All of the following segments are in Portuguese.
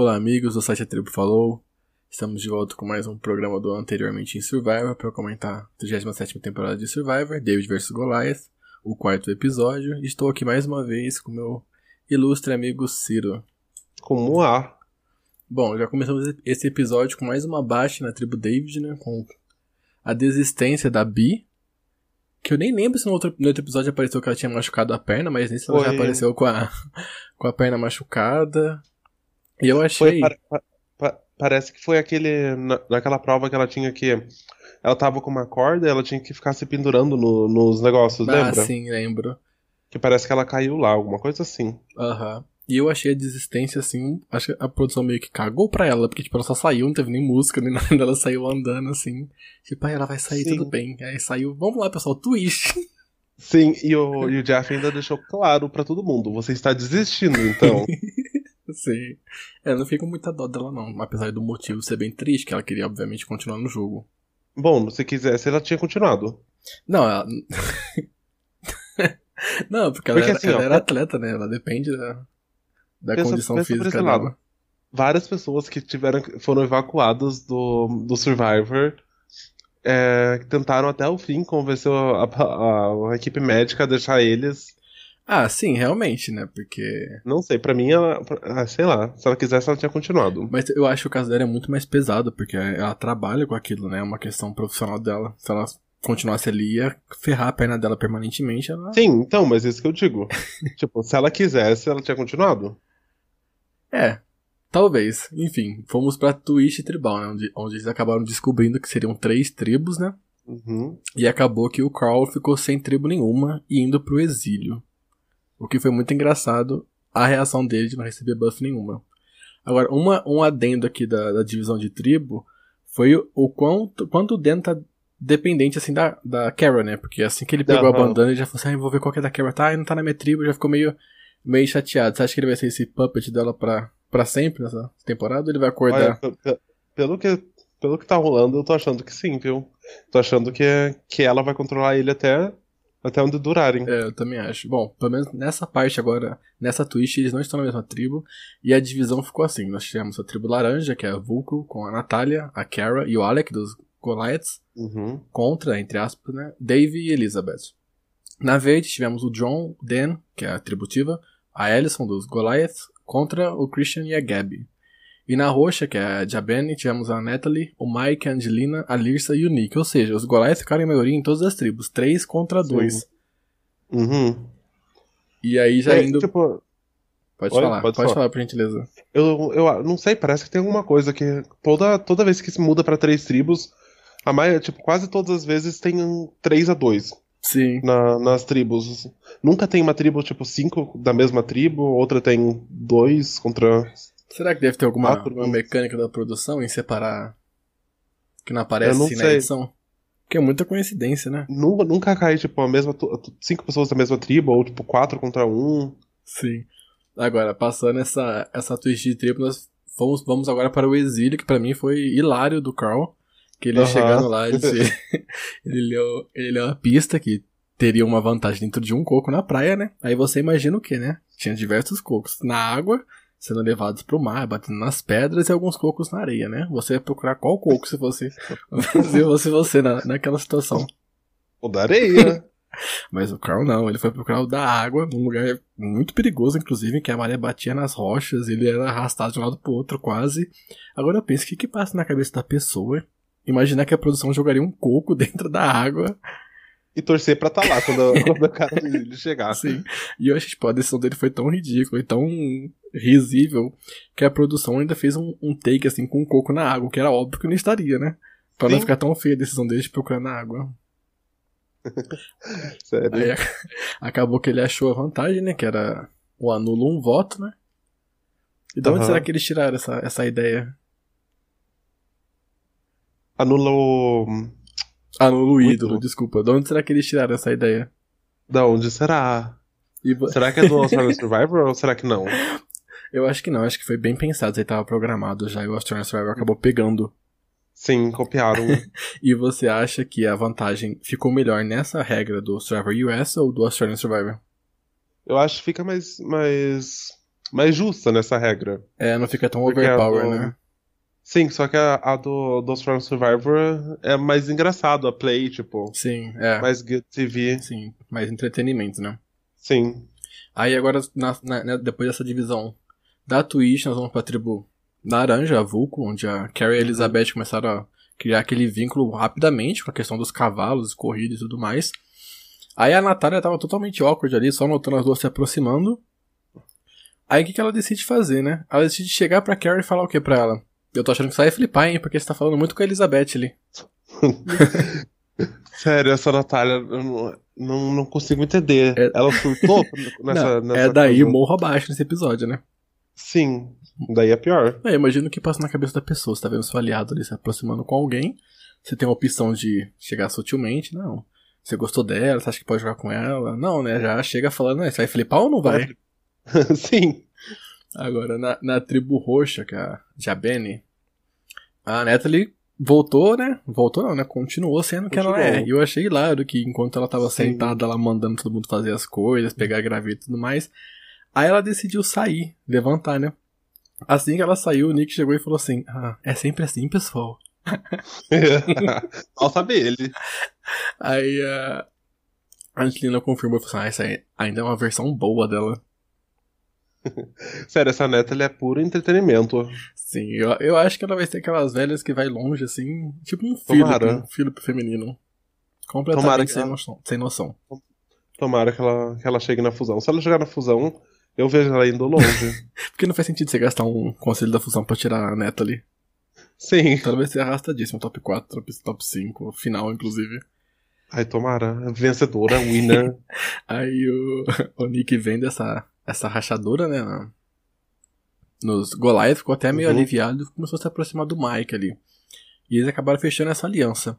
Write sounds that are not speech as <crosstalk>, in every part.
Olá, amigos do site A Tribo Falou. Estamos de volta com mais um programa do Anteriormente em Survivor para comentar a 37 temporada de Survivor, David vs Goliath, o quarto episódio. Estou aqui mais uma vez com meu ilustre amigo Ciro. Como há? Bom, já começamos esse episódio com mais uma baixa na tribo David, né? Com a desistência da Bi. Que eu nem lembro se no outro, no outro episódio apareceu que ela tinha machucado a perna, mas nesse ela já apareceu com a, <laughs> com a perna machucada. E eu achei. Foi, pa, pa, parece que foi aquele. Na, naquela prova que ela tinha que. Ela tava com uma corda ela tinha que ficar se pendurando no, nos negócios, ah, lembra? Ah, sim, lembro. Que parece que ela caiu lá, alguma coisa assim. Aham. Uhum. E eu achei a desistência assim. Acho que a produção meio que cagou pra ela, porque tipo, ela só saiu, não teve nem música, nem <laughs> nada. Ela saiu andando assim. Tipo, aí ela vai sair, sim. tudo bem. Aí saiu, vamos lá, pessoal, twist. <laughs> Sim, e o, e o Jeff ainda deixou claro para todo mundo: você está desistindo, então. <laughs> Sim. É, não fica com muita dó dela, não. Apesar do motivo ser bem triste, que ela queria, obviamente, continuar no jogo. Bom, se quisesse, ela tinha continuado. Não, ela. <laughs> não, porque, porque ela, assim, ela ó, era atleta, né? Ela depende da, da pensa, condição pensa física dela. Várias pessoas que tiveram, foram evacuadas do, do Survivor é, tentaram até o fim convencer a, a, a, equipe médica a deixar eles ah, sim, realmente, né? Porque. Não sei, para mim ela. Ah, sei lá, se ela quisesse, ela tinha continuado. Mas eu acho que o caso dela é muito mais pesado, porque ela trabalha com aquilo, né? É uma questão profissional dela. Se ela continuasse ali, ia ferrar a perna dela permanentemente. Ela... Sim, então, mas isso que eu digo. <laughs> tipo, se ela quisesse, ela tinha continuado. É, talvez. Enfim, fomos pra Twitch Tribal, né? Onde, onde eles acabaram descobrindo que seriam três tribos, né? Uhum. E acabou que o Carl ficou sem tribo nenhuma e indo pro exílio. O que foi muito engraçado a reação dele de não receber buff nenhuma. Agora, uma, um adendo aqui da, da divisão de tribo foi o, o quanto, quanto o Dan tá dependente assim da, da Kara, né? Porque assim que ele pegou uhum. a bandana, ele já falou assim: ah, vou ver qual que é da Kara. Tá, não tá na minha tribo, já ficou meio, meio chateado. Você acha que ele vai ser esse puppet dela pra, pra sempre nessa temporada ou ele vai acordar? Olha, pelo que, pelo que tá rolando, eu tô achando que sim, viu? Tô achando que, que ela vai controlar ele até até onde durarem. É, eu também acho. Bom, pelo menos nessa parte agora, nessa twist, eles não estão na mesma tribo. E a divisão ficou assim: nós tivemos a tribo laranja, que é a Vulco, com a Natália, a Kara e o Alec dos Goliaths. Uhum. Contra, entre aspas, né? Dave e Elizabeth. Na verde tivemos o John, Dan, que é a tributiva, a Alison dos Goliaths, contra o Christian e a Gabby. E na roxa, que é a Jabene, tivemos a Natalie, o Mike, a Angelina, a Lirsa e o Nick. Ou seja, os Goliaths ficaram em maioria em todas as tribos. Três contra dois. Uhum. E aí já é, indo... Tipo... Pode Oi, falar, pode, pode falar. falar, por gentileza. Eu, eu não sei, parece que tem alguma coisa que toda, toda vez que se muda para três tribos, a maioria, tipo, quase todas as vezes tem um 3 a 2 Sim. Na, nas tribos. Nunca tem uma tribo, tipo, cinco da mesma tribo, outra tem dois contra Será que deve ter alguma, alguma mecânica da produção em separar que não aparece assim na edição? Porque é muita coincidência, né? Nunca, nunca cai, tipo, a mesma. Cinco pessoas da mesma tribo, ou tipo, quatro contra um. Sim. Agora, passando essa, essa twist de tribo, nós vamos, vamos agora para o exílio, que para mim foi hilário do Carl. Que ele uhum. chegando lá, <laughs> ele, ele, leu, ele leu a pista que teria uma vantagem dentro de um coco na praia, né? Aí você imagina o que, né? Tinha diversos cocos na água sendo levados pro mar, batendo nas pedras e alguns cocos na areia, né? Você ia procurar qual coco se <laughs> fosse se fosse você na, naquela situação. O da areia. <laughs> Mas o Carl não, ele foi procurar o da água, num lugar muito perigoso, inclusive, que a maré batia nas rochas, ele era arrastado de um lado pro outro quase. Agora eu penso, o que que passa na cabeça da pessoa? Imaginar que a produção jogaria um coco <laughs> dentro da água e torcer pra estar tá lá <laughs> quando, quando o cara ele chegar. Sim. E eu acho que tipo, a decisão dele foi tão ridícula e tão risível que a produção ainda fez um, um take assim com um coco na água, que era óbvio que não estaria, né? Pra Sim. não ficar tão feia a decisão dele de procurar na água. <laughs> Sério? Aí acabou que ele achou a vantagem, né? Que era o anulo um voto, né? E de onde uhum. será que eles tiraram essa, essa ideia? Anulo. Anulo o ídolo, desculpa. De onde será que eles tiraram essa ideia? Da onde será? E... Será que é do <laughs> Australian Survivor ou será que não? Eu acho que não, acho que foi bem pensado, aí tava programado já e o Australian Survivor acabou pegando. Sim, copiaram. <laughs> e você acha que a vantagem ficou melhor nessa regra do Survivor US ou do Australian Survivor? Eu acho que fica mais. mais... mais justa nessa regra. É, não fica tão Porque overpower, a do- né? Sim, só que a, a do, do Strong Survivor é mais engraçado, a play, tipo, Sim, é. mais good TV. Sim, mais entretenimento, né? Sim. Aí agora, na- na- né, depois dessa divisão da Twitch, nós vamos pra tribo Laranja, a Vulco, onde a Carrie e a Elizabeth começaram a criar aquele vínculo rapidamente com a questão dos cavalos, corrida e tudo mais. Aí a Natália tava totalmente awkward ali, só notando as duas se aproximando. Aí o que, que ela decide fazer, né? Ela decide chegar pra Carrie e falar o que pra ela? Eu tô achando que você vai flipar, hein? Porque você tá falando muito com a Elizabeth ali. <laughs> Sério, essa Natália, eu não, não, não consigo entender. É- Ela surtou <laughs> nessa, Não, nessa é daí coisa? morro abaixo nesse episódio, né? Sim, daí é pior. É, imagina o que passa na cabeça da pessoa. Você tá vendo seu aliado ali se aproximando com alguém. Você tem a opção de chegar sutilmente. Não. Você gostou dela, você acha que pode jogar com ela? Não, né? Já chega falando, né? Você vai flipar ou não vai? <laughs> Sim. Agora, na, na tribo roxa, que é a Jabene, a Natalie voltou, né? Voltou não, né? Continuou sendo que ela Continuou. é. E eu achei hilário que enquanto ela tava Sim. sentada lá mandando todo mundo fazer as coisas, pegar graveta e tudo mais, aí ela decidiu sair, levantar, né? Assim que ela saiu, o Nick chegou e falou assim: Ah, é sempre assim, pessoal. <laughs> Mal saber ele. Aí a a Angelina confirmou e falou assim: Ah, essa ainda é uma versão boa dela. <laughs> Sério, essa neta ele é puro entretenimento. Sim, eu, eu acho que ela vai ser aquelas velhas que vai longe, assim, tipo um filho, um filho feminino. Completamente Tomara sem, ela- noção, sem noção. Tomara que ela, que ela chegue na fusão. Se ela chegar na fusão, eu vejo ela indo longe. <laughs> Porque não faz sentido você gastar um conselho da fusão pra tirar a neta ali. Sim. Então ela vai ser arrastadíssima, top 4, top, top 5, final, inclusive. Ai, tomara. Vencedora, winner. <laughs> Aí o, o Nick vendo essa, essa rachadura, né? na- nos Goliath, ficou até meio Uhum. aliviado e começou a se aproximar do Mike ali. E eles acabaram fechando essa aliança.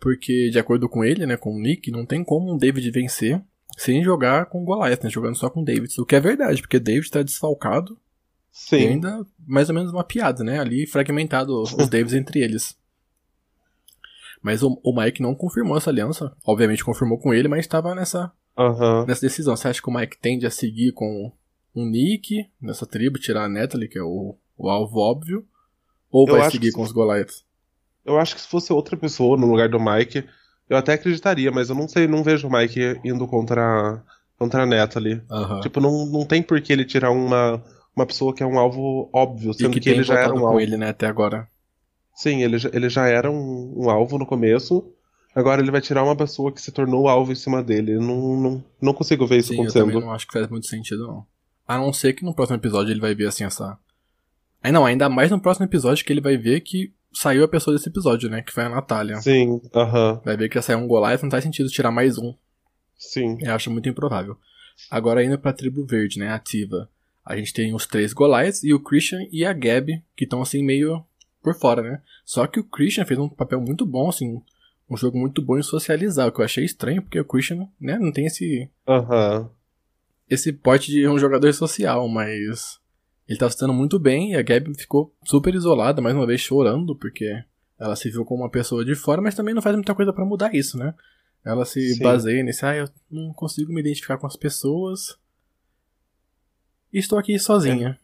Porque, de acordo com ele, né, com o Nick, não tem como um David vencer sem jogar com o Goliath, né? Jogando só com o David. O que é verdade, porque David tá desfalcado e Sim. ainda mais ou menos uma piada, né? Ali fragmentado os Davids entre eles. Mas o, o Mike não confirmou essa aliança. Obviamente confirmou com ele, mas estava nessa, Aham. nessa decisão. Você acha que o Mike tende a seguir com um Nick nessa tribo, tirar a Natalie, que é o, o alvo óbvio? Ou Eu vai seguir que com os Goliaths? Eu acho que se fosse outra pessoa no lugar do Mike, eu até acreditaria, mas eu não sei, não vejo o Mike indo contra, contra a Natalie. Aham. Tipo, não, não tem por que ele tirar uma, uma pessoa que é um alvo óbvio, e sendo que, que, tem ele já era um alvo. ele, né, até agora. Sim, ele já, ele já era um, um alvo no começo. Agora ele vai tirar uma pessoa que se tornou alvo em cima dele. Não, não, não consigo ver isso Sim, eu acontecendo. não acho que faz muito sentido, não. A não ser que no próximo episódio ele vai ver assim essa. Aí não, ainda mais no próximo episódio que ele vai ver que saiu a pessoa desse episódio, né? Que foi a Natália. Sim, aham, Vai ver que ia sair um Goliath, não faz sentido tirar mais um. sim. Eu acho muito improvável. Agora indo pra tribo verde, né? Ativa. A gente tem os três Goliaths e o Christian e a Gab, que estão assim meio por fora, né? Só que o Christian fez um papel muito bom, assim. Um jogo muito bom em socializar, o que eu achei estranho, porque o Christian, né, não tem esse Aham. esse pote de um jogador social, mas ele tava sendo muito bem e a Gabi ficou super isolada, mais uma vez chorando, porque ela se viu como uma pessoa de fora, mas também não faz muita coisa pra mudar isso, né? Ela se Sim. baseia nesse, ah, eu não consigo me identificar com as pessoas. E estou aqui sozinha.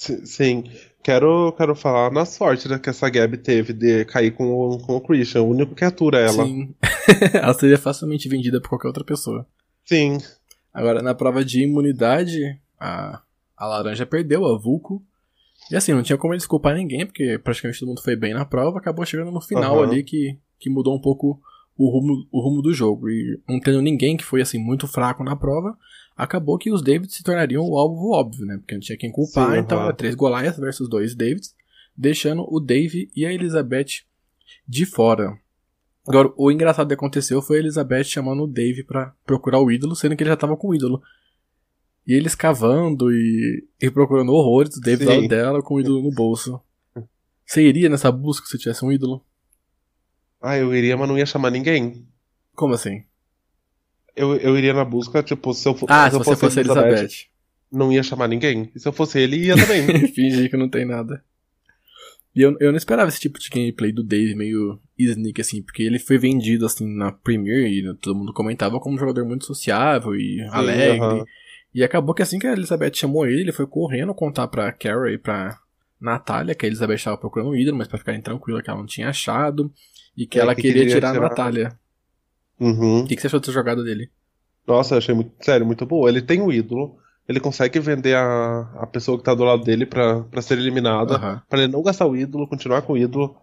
Si- Sim. Quero, quero falar na sorte né, que essa Gabi teve de cair com o, com o Christian. O único que atura ela. Sim. <laughs> ela seria facilmente vendida por qualquer outra pessoa. Sim. Agora, na prova de imunidade, a, a laranja perdeu, a Vulco. E assim, não tinha como desculpar ninguém, porque praticamente todo mundo foi bem na prova, acabou chegando no final Aham. ali que, que mudou um pouco o rumo, o rumo do jogo. E não tendo ninguém que foi assim muito fraco na prova, acabou que os Davids se tornariam o alvo óbvio, né? Porque não tinha quem culpar, Sim, então era três Goliath versus dois Davids, deixando o Dave e a Elizabeth de fora. Agora, o engraçado que aconteceu foi a Elizabeth chamando o Dave pra procurar o ídolo, sendo que ele já tava com o ídolo. E eles cavando e, e procurando horrores, o Dave lado dela com o ídolo no bolso. Você iria nessa busca se tivesse um ídolo? Ah, eu iria, mas não ia chamar ninguém. Como assim? Eu, eu iria na busca, tipo, se eu, Ah, se se eu você fosse a Elizabeth. não ia chamar ninguém. E se eu fosse ele, ia também. <laughs> Fingir que não tem nada. E eu, eu não esperava esse tipo de gameplay do Dave meio sneak, assim, porque ele foi vendido, assim, na Premiere e todo mundo comentava como um jogador muito sociável e alegre. aham. E acabou que assim que a Elizabeth chamou ele, ele foi correndo contar pra Carol e pra Natália que a Elizabeth estava procurando um ídolo, mas pra ficarem tranquila que ela não tinha achado. E que É, ela que queria, queria tirar a tirar- Natália. Uhum. O que, que você achou dessa jogada dele? Nossa, eu achei muito, sério, muito boa. Ele tem um ídolo, ele consegue vender a, a pessoa que tá do lado dele pra, pra ser eliminada, Aham. pra ele não gastar o ídolo, continuar com o ídolo.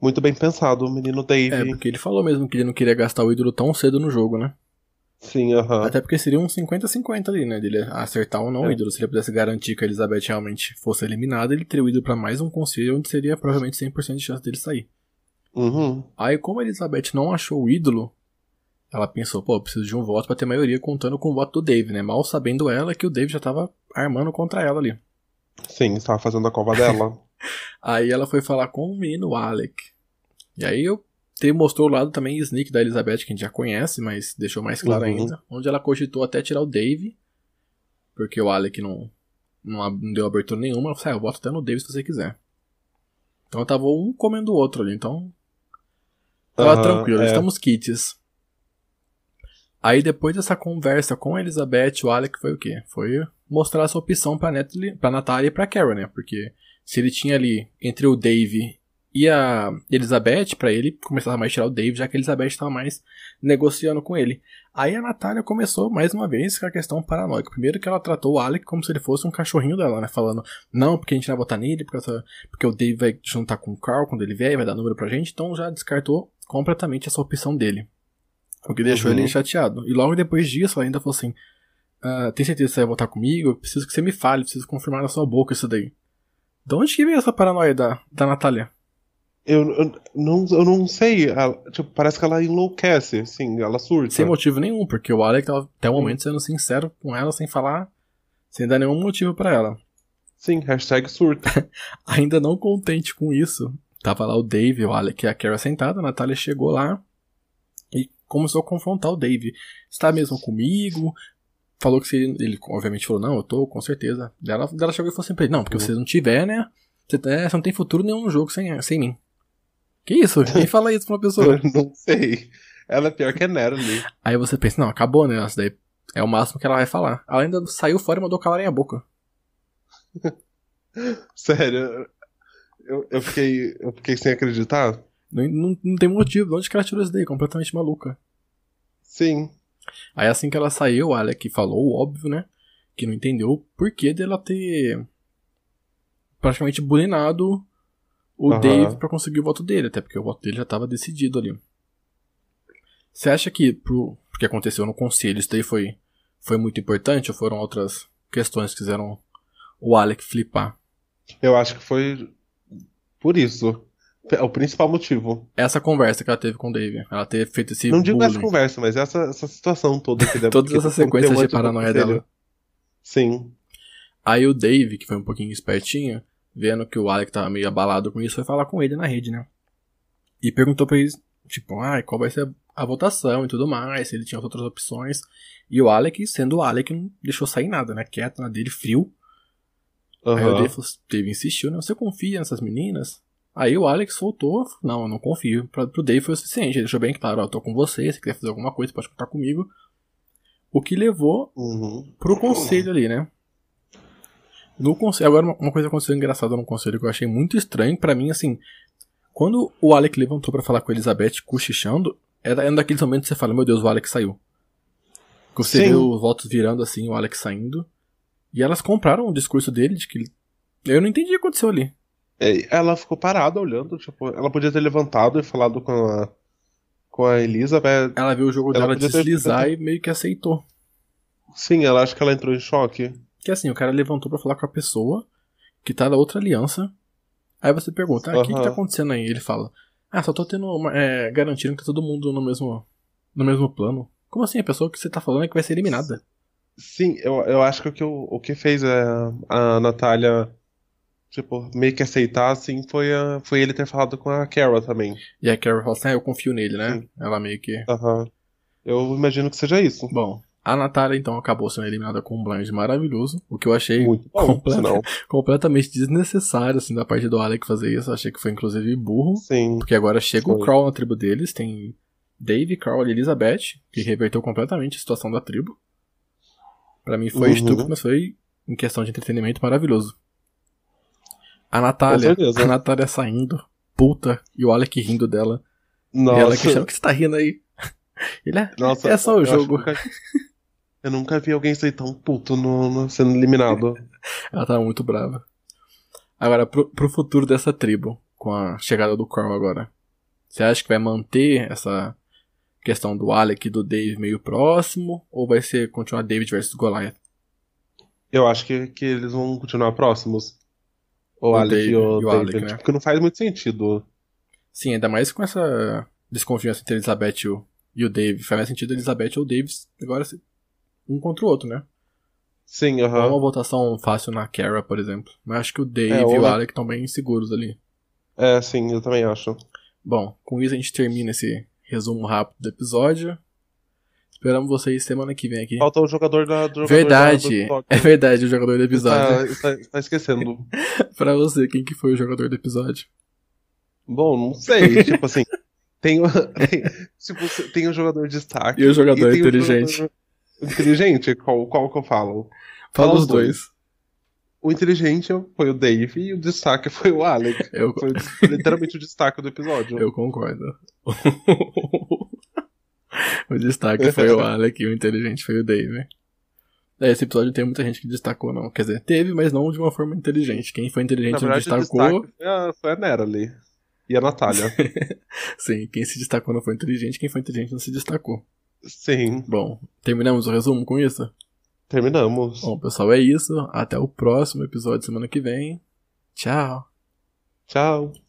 Muito bem pensado, o menino Dave. É, porque ele falou mesmo que ele não queria gastar o ídolo tão cedo no jogo, né? Sim, aham. Até porque seria um 50-50 ali, né? Dele acertar ou não o É. ídolo. Se ele pudesse garantir que a Elizabeth realmente fosse eliminada, ele teria o ídolo pra mais um conselho, onde seria provavelmente 100% de chance dele sair. Uhum. Aí, como a Elizabeth não achou o ídolo, ela pensou, pô, eu preciso de um voto pra ter maioria contando com o voto do Dave, né? Mal sabendo ela que o Dave já tava armando contra ela ali. Sim, estava fazendo a cova dela. <laughs> Aí ela foi falar com o menino Alec. E aí eu te mostrou o lado também sneak da Elizabeth, que a gente já conhece, mas deixou mais claro Uhum. ainda. Onde ela cogitou até tirar o Dave, porque o Alec não, não, não deu abertura nenhuma. Ela falou, ah, eu voto até no Dave se você quiser. Então tava um comendo o outro ali, então. Tava Aham, tranquilo, é. estamos kits. Aí depois dessa conversa com a Elizabeth, o Alec foi o quê? Foi mostrar essa opção pra, Natalie, pra Natália e pra Karen, né? Porque se ele tinha ali entre o Dave e a Elizabeth, pra ele começava mais tirar o Dave, já que a Elizabeth tava mais negociando com ele. Aí a Natália começou mais uma vez com a questão paranoica. Primeiro que ela tratou o Alec como se ele fosse um cachorrinho dela, né? Falando, não, porque a gente não vai votar nele, porque, essa- porque o Dave vai juntar com o Carl quando ele vier e vai dar número pra gente, então já descartou completamente essa opção dele. O que deixou Uhum. ele chateado. E logo depois disso, ela ainda falou assim: ah, Tem certeza que você vai votar comigo? Eu preciso que você me fale, preciso confirmar na sua boca isso daí. De onde que veio essa paranoia da, da Natália? Eu, eu, não, eu não sei, ela- tipo, parece que ela enlouquece, assim, ela surta. Sem motivo nenhum, porque o Alec tava até o momento sendo sincero com ela, sem falar, sem dar nenhum motivo pra ela. Sim, hashtag surta. <laughs> Ainda não contente com isso, tava lá o Dave, o Alec e a Kara sentada, a Natália chegou lá começou a confrontar o Dave. Está mesmo comigo? Falou que se ele, ele obviamente falou, não, eu tô, com certeza. Daí Ela, ela chegou e falou assim pra ele, não, porque se você não tiver, né, você, é, você não tem futuro nenhum no jogo sem, sem mim. Que isso? <laughs> Quem fala isso pra uma pessoa? Eu não sei. Ela é pior que a Natalie. Aí você pensa, não, acabou, né? Isso daí é o máximo que ela vai falar. Ela ainda saiu fora e mandou calarem a boca. <laughs> Sério, eu, eu, fiquei, eu fiquei sem acreditar. Não, não, não tem motivo. De onde que ela tirou isso daí? Completamente maluca. Sim. Aí assim que ela saiu, o Alec falou óbvio, né? Que não entendeu o porquê dela ter praticamente bulinado o Aham. Dave pra conseguir o voto dele, até porque o voto dele já tava decidido ali. Você acha que pro, pro que aconteceu no conselho, isso daí foi, foi muito importante ou foram outras questões que fizeram o Alec flipar? Eu acho que foi por isso. É o principal motivo. Essa conversa que ela teve com o Dave, ela ter feito esse Não digo bullying, essa conversa, mas essa, essa situação toda que <laughs> deve todas essas sequências de paranoia dela. Sim. Aí o Dave, que foi um pouquinho espertinho, vendo que o Alec tava meio abalado com isso, foi falar com ele na rede, né? E perguntou pra eles, tipo, ah, qual vai ser a votação e tudo mais, se ele tinha outras opções. E o Alec, sendo o Alec, não deixou sair nada, né? Quieto na dele, frio. Aí o. Dave, falou- Dave insistiu, né? Você confia nessas meninas? Aí o Alex soltou, não, eu não confio. Pra, pro Dave foi o suficiente, ele deixou bem claro, ó, eu tô com você, se quiser fazer alguma coisa, pode contar comigo. O que levou Uhum. pro conselho ali, né? No conselho, agora uma- uma coisa aconteceu engraçada no conselho que eu achei muito estranho pra mim, assim, quando o Alec levantou pra falar com a Elizabeth cochichando, era um daqueles momentos que você fala, meu Deus, o Alec saiu. Que você Sim. vê os votos virando assim, o Alex saindo. E elas compraram o discurso dele de que ele... Eu não entendi o que aconteceu ali. É, Ela ficou parada olhando, tipo, ela podia ter levantado e falado com a, com a Elizabeth. Ela viu o jogo Ela dela podia ter- deslizar e meio que aceitou. Sim, ela acha que ela entrou em choque. Que assim, o cara levantou pra falar com a pessoa que tá da outra aliança. Aí você pergunta, ah, o que, que tá acontecendo aí? Ele fala, ah, só tô tendo uma, é, garantindo que tá todo mundo no mesmo, no mesmo plano. Como assim? A pessoa que você tá falando é que vai ser eliminada. Sim, eu, eu acho que o que, o, o que fez é, a Natália, tipo, meio que aceitar, assim, foi, a, foi ele ter falado com a Carol também. E a Carol fala assim, ah, eu confio nele, né? Sim. Ela meio que. Aham. Eu imagino que seja isso. Bom, a Natália então acabou sendo eliminada com um blind maravilhoso, o que eu achei bom, completa- <laughs> completamente desnecessário, assim, da parte do Alec fazer isso. Eu achei que foi inclusive burro. Sim. Porque agora chega o Foi. Crawl na tribo deles, tem Dave, Crawl e Elizabeth, que reverteu completamente a situação da tribo. Pra mim foi Uhum. estúpido, mas foi, em questão de entretenimento, maravilhoso. A Natália, a Natália saindo, puta, e o Alec rindo dela. E ela Nossa, questionando, o que você tá rindo aí? <laughs> Ele é, nossa, é só o eu jogo. que nunca- Eu nunca vi alguém ser tão puto no, no- sendo eliminado. <laughs> Ela tava muito brava. Agora, pro, pro futuro dessa tribo, com a chegada do Carl agora. Você acha que vai manter essa questão do Alec e do Dave meio próximo? Ou vai ser continuar David versus Goliath? Eu acho que, que eles vão continuar próximos. O, O Alec e o, David. Alec, né? Tipo, Porque não faz muito sentido. Sim, ainda mais com essa desconfiança entre a Elizabeth e o, e o Dave. Faz mais sentido a Elizabeth ou o Dave agora um contra o outro, né? Sim, aham. uma votação fácil na Kara, por exemplo. Mas acho que o Dave É, e o Alec estão bem seguros ali. É, sim, eu também acho. Bom, com isso a gente termina esse resumo rápido do episódio. Esperamos vocês semana que vem aqui. Falta o jogador da. do jogador Verdade, da- é verdade, o jogador do episódio. Está, está, está esquecendo. <laughs> pra você, quem que foi o jogador do episódio? Bom, não sei. <laughs> tipo assim. Tem, o- tem, tipo, tem o jogador de destaque. E o jogador o inteligente? jogador Inteligente? Qual, qual que eu falo? Fala Fala os os dois. dois. O inteligente foi o Dave e o destaque foi o Alec. Eu, Foi <laughs> literalmente o destaque do episódio. eu concordo. <laughs> o destaque foi o Alec e o inteligente foi o Dave. É, esse episódio não tem muita gente que destacou, não. Quer dizer, teve, mas não de uma forma inteligente. Quem foi inteligente não verdade, o destacou. foi a, foi a Nera ali. E a Natália. <laughs> Sim, quem se destacou não foi inteligente, quem foi inteligente não se destacou. Sim, Bom, terminamos o resumo com isso? terminamos. Bom, pessoal, é isso. Até o próximo episódio semana que vem. Tchau. Tchau.